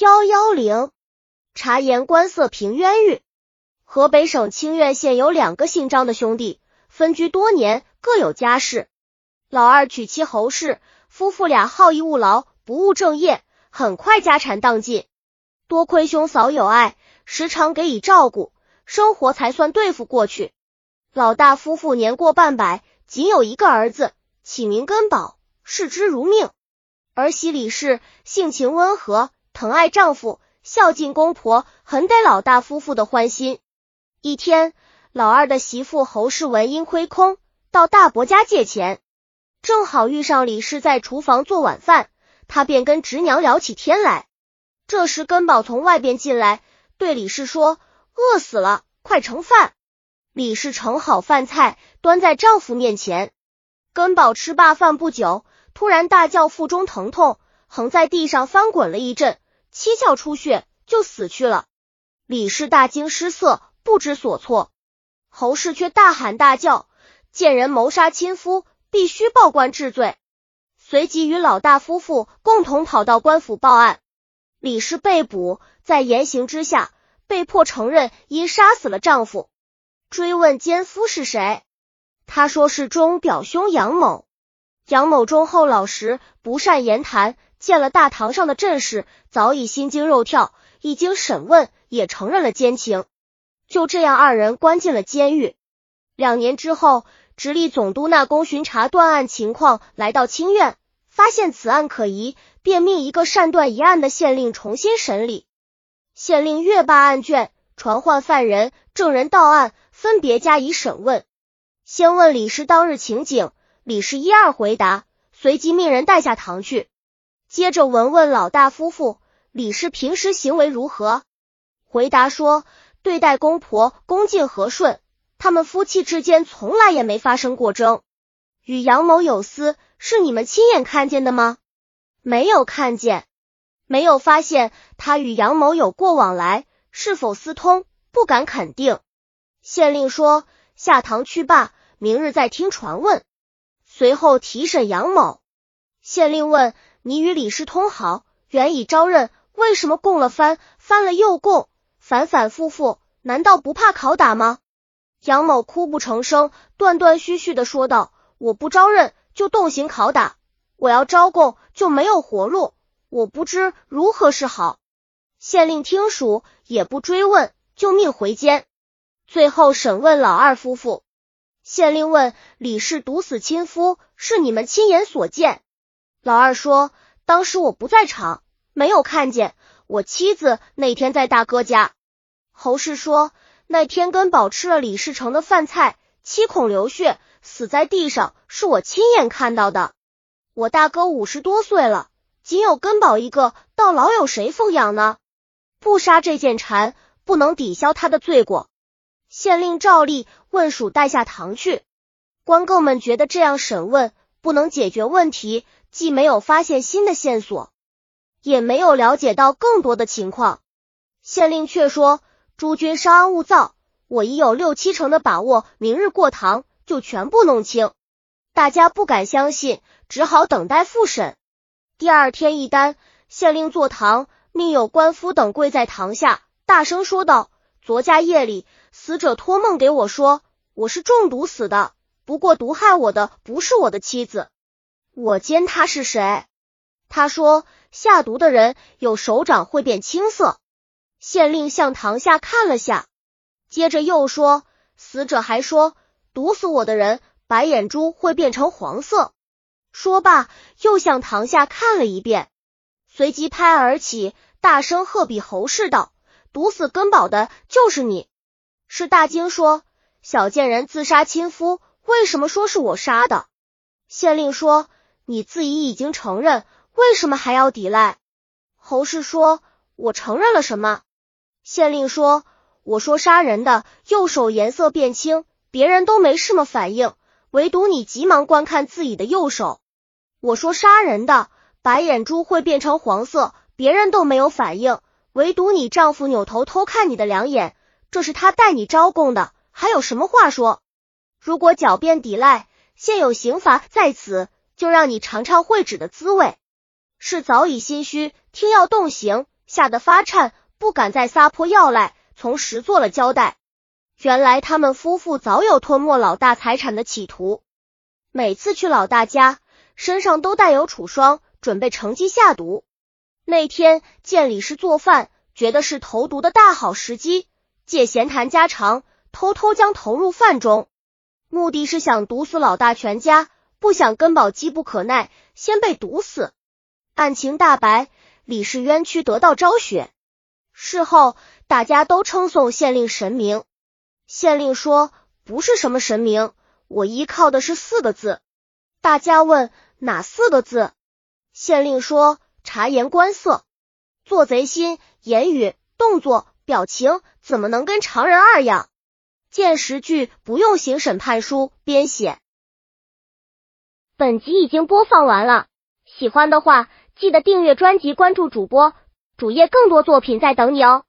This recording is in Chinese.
幺幺零，察言观色平冤狱。河北省清苑县有两个姓张的兄弟，分居多年，各有家室。老二娶妻侯氏，夫妇俩好逸恶劳，不务正业，很快家产荡尽。多亏兄嫂有爱，时常给予照顾，生活才算对付过去。老大夫妇年过半百，仅有一个儿子，起名根宝，视之如命。儿媳李氏性情温和。疼爱丈夫，孝敬公婆，很得老大夫妇的欢心。一天，老二的媳妇侯氏闻因亏空，到大伯家借钱，正好遇上李氏在厨房做晚饭，他便跟侄娘聊起天来。这时，根宝从外边进来，对李氏说：“饿死了，快盛饭。”李氏盛好饭菜，端在丈夫面前。根宝吃罢饭不久，突然大叫腹中疼痛，横在地上翻滚了一阵。七窍出血，就死去了。李氏大惊失色，不知所措。侯氏却大喊大叫：“见人谋杀亲夫，必须报官治罪。”随即与老大夫妇共同跑到官府报案。李氏被捕，在严刑之下，被迫承认因杀死了丈夫。追问奸夫是谁，他说是钟表兄杨某。杨某忠厚老实，不善言谈。见了大堂上的阵势，早已心惊肉跳。一经审问，也承认了奸情。就这样，二人关进了监狱。两年之后，直隶总督那公巡查断案情况，来到清苑，发现此案可疑，便命一个善断疑案的县令重新审理。县令阅罢案卷，传唤犯人、证人到案，分别加以审问。先问李氏当日情景，李氏一二回答，随即命人带下堂去。接着闻问老大夫妇李氏平时行为如何，回答说对待公婆恭敬和顺，他们夫妻之间从来也没发生过争。与杨某有私，是你们亲眼看见的吗？没有看见，没有发现他与杨某有过往来，是否私通，不敢肯定。县令说下堂去罢，明日再听传问。随后提审杨某，县令问。你与李氏通好，原已招认，为什么供了翻，翻了又供，反反复复，难道不怕拷打吗？杨某哭不成声，断断续续的说道：“我不招认就动刑拷打，我要招供就没有活路，我不知如何是好。”县令听属，也不追问，就命回监。最后审问老二夫妇，县令问李氏毒死亲夫，是你们亲眼所见？老二说：“当时我不在场，没有看见。我妻子那天在大哥家。”侯氏说：“那天根宝吃了李世成的饭菜，七孔流血，死在地上，是我亲眼看到的。我大哥五十多岁了，仅有根宝一个，到老有谁奉养呢？不杀这件蝉，不能抵消他的罪过。”县令照例问属带下堂去。官更们觉得这样审问不能解决问题。既没有发现新的线索，也没有了解到更多的情况。县令却说：“诸君稍安勿躁，我已有六七成的把握，明日过堂就全部弄清。”大家不敢相信，只好等待复审。第二天一单，县令坐堂，命有官夫等跪在堂下，大声说道：“昨家夜里，死者托梦给我说，我是中毒死的，不过毒害我的不是我的妻子。”我奸他是谁？他说下毒的人有手掌会变青色。县令向堂下看了下，接着又说死者还说毒死我的人白眼珠会变成黄色。说罢又向堂下看了一遍，随即拍案而起，大声喝比侯氏道：“毒死根宝的就是你！”是大惊说：“小贱人自杀亲夫，为什么说是我杀的？”县令说。你自己已经承认，为什么还要抵赖？侯氏说：“我承认了什么？”县令说：“我说杀人的右手颜色变青，别人都没什么反应，唯独你急忙观看自己的右手。我说杀人的白眼珠会变成黄色，别人都没有反应，唯独你丈夫扭头偷看你的两眼，这是他带你招供的，还有什么话说？如果狡辩抵赖，现有刑罚在此。”就让你尝尝会纸的滋味。是早已心虚，听要动刑，吓得发颤，不敢再撒泼要赖，从实做了交代。原来他们夫妇早有吞没老大财产的企图，每次去老大家，身上都带有楚霜，准备乘机下毒。那天见李氏做饭，觉得是投毒的大好时机，借闲谈家常，偷偷将投入饭中，目的是想毒死老大全家，不想根宝机不可耐，先被毒死。案情大白，李氏冤屈得到昭雪。事后大家都称颂县令神明，县令说不是什么神明，我依靠的是四个字。大家问哪四个字？县令说。察言观色，做贼心，言语、动作、表情怎么能跟常人二样？见十句不用行审判书编写。本集已经播放完了，喜欢的话记得订阅专辑，关注主播主页，更多作品在等你哦。